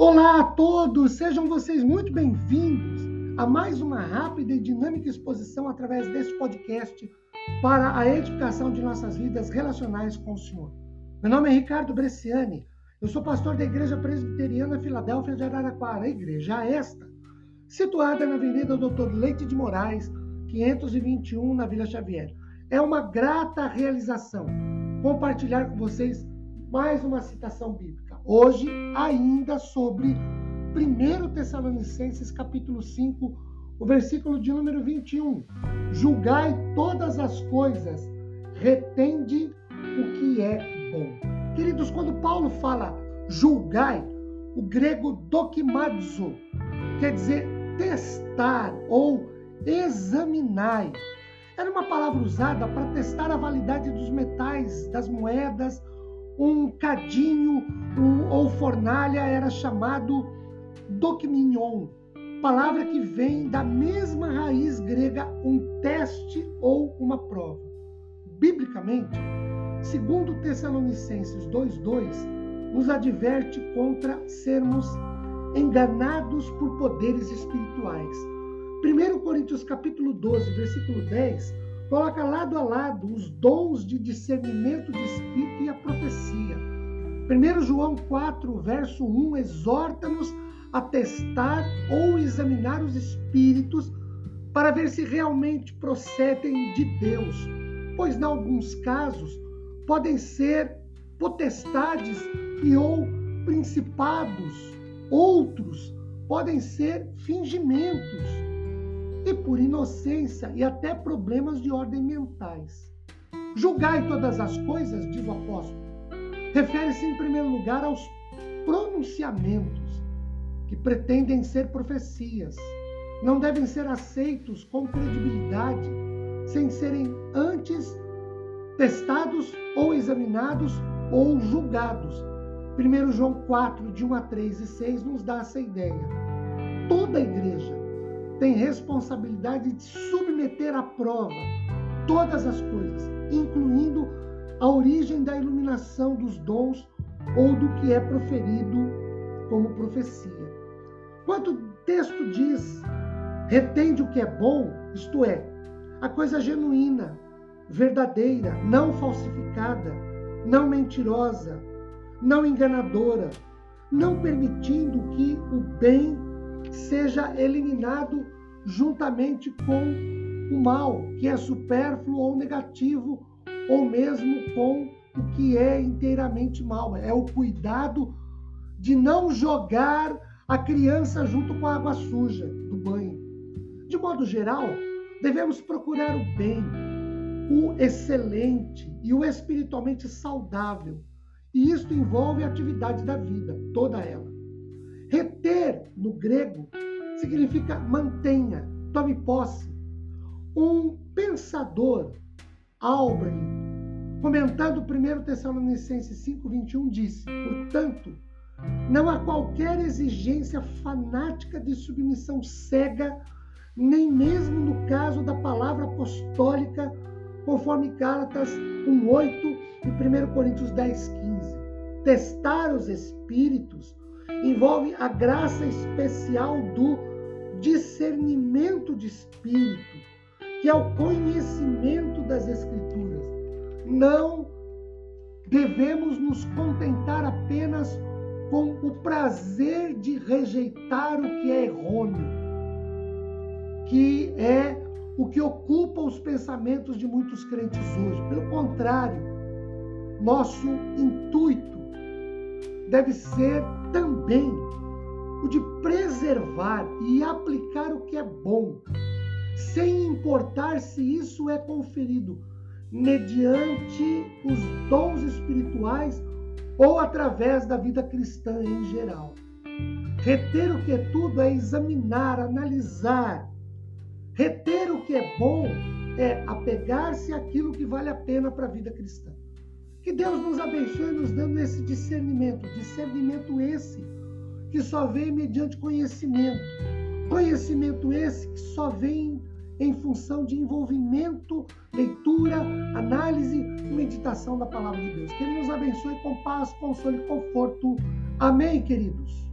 Olá a todos, sejam vocês muito bem-vindos a mais uma rápida e dinâmica exposição através deste podcast para a edificação de nossas vidas relacionais com o Senhor. Meu nome é Ricardo Bresciani, eu sou pastor da Igreja Presbiteriana Filadélfia de Araraquara, igreja esta, situada na Avenida Doutor Leite de Moraes, 521, na Vila Xavier. É uma grata realização compartilhar com vocês mais uma citação bíblica. Hoje, ainda sobre 1 Tessalonicenses capítulo 5, o versículo de número 21. Julgai todas as coisas, retende o que é bom. Queridos, quando Paulo fala julgai, o grego dokimadzo quer dizer testar ou examinar. Era uma palavra usada para testar a validade dos metais, das moedas um cadinho um, ou fornalha era chamado dokminion, palavra que vem da mesma raiz grega um teste ou uma prova. Biblicamente, segundo Tessalonicenses 2:2, nos adverte contra sermos enganados por poderes espirituais. 1 Coríntios capítulo 12, versículo 10, coloca lado a lado os dons de discernimento de espírito e a profecia. 1 João 4, verso 1, exorta-nos a testar ou examinar os espíritos para ver se realmente procedem de Deus, pois, em alguns casos, podem ser potestades e ou principados, outros podem ser fingimentos e por inocência e até problemas de ordem mentais. Julgai todas as coisas, diz o apóstolo, refere-se em primeiro lugar aos pronunciamentos que pretendem ser profecias. Não devem ser aceitos com credibilidade sem serem antes testados ou examinados ou julgados. 1 João 4, de 1 a 3 e 6 nos dá essa ideia. Toda igreja tem responsabilidade de submeter à prova todas as coisas, incluindo a origem da iluminação dos dons ou do que é proferido como profecia. Quanto o texto diz, retende o que é bom, isto é, a coisa genuína, verdadeira, não falsificada, não mentirosa, não enganadora, não permitindo que o bem seja eliminado juntamente com o mal, que é supérfluo ou negativo, ou mesmo com o que é inteiramente mal. É o cuidado de não jogar a criança junto com a água suja do banho. De modo geral, devemos procurar o bem, o excelente e o espiritualmente saudável. E isto envolve a atividade da vida, toda ela. Reter, no grego, significa mantenha, tome posse. Um pensador, Albrecht, comentando 1 Tessalonicenses 5,21, disse: Portanto, não há qualquer exigência fanática de submissão cega, nem mesmo no caso da palavra apostólica, conforme Gálatas 1,8 e 1 Coríntios 10,15. Testar os espíritos envolve a graça especial do discernimento de espírito, que é o conhecimento das Escrituras. Não devemos nos contentar apenas com o prazer de rejeitar o que é errôneo, que é o que ocupa os pensamentos de muitos crentes hoje. Pelo contrário, nosso intuito deve ser também o de preservar e aplicar o que é bom, sem importar se isso é conferido mediante os dons espirituais ou através da vida cristã em geral. Reter o que é tudo é examinar, analisar. Reter o que é bom é apegar-se àquilo que vale a pena para a vida cristã. Que Deus nos abençoe nos dando esse discernimento, discernimento esse que só vem mediante conhecimento. Conhecimento esse que só vem em função de envolvimento, leitura, análise e meditação da palavra de Deus. Que Ele nos abençoe com paz, consolo e conforto. Amém, queridos?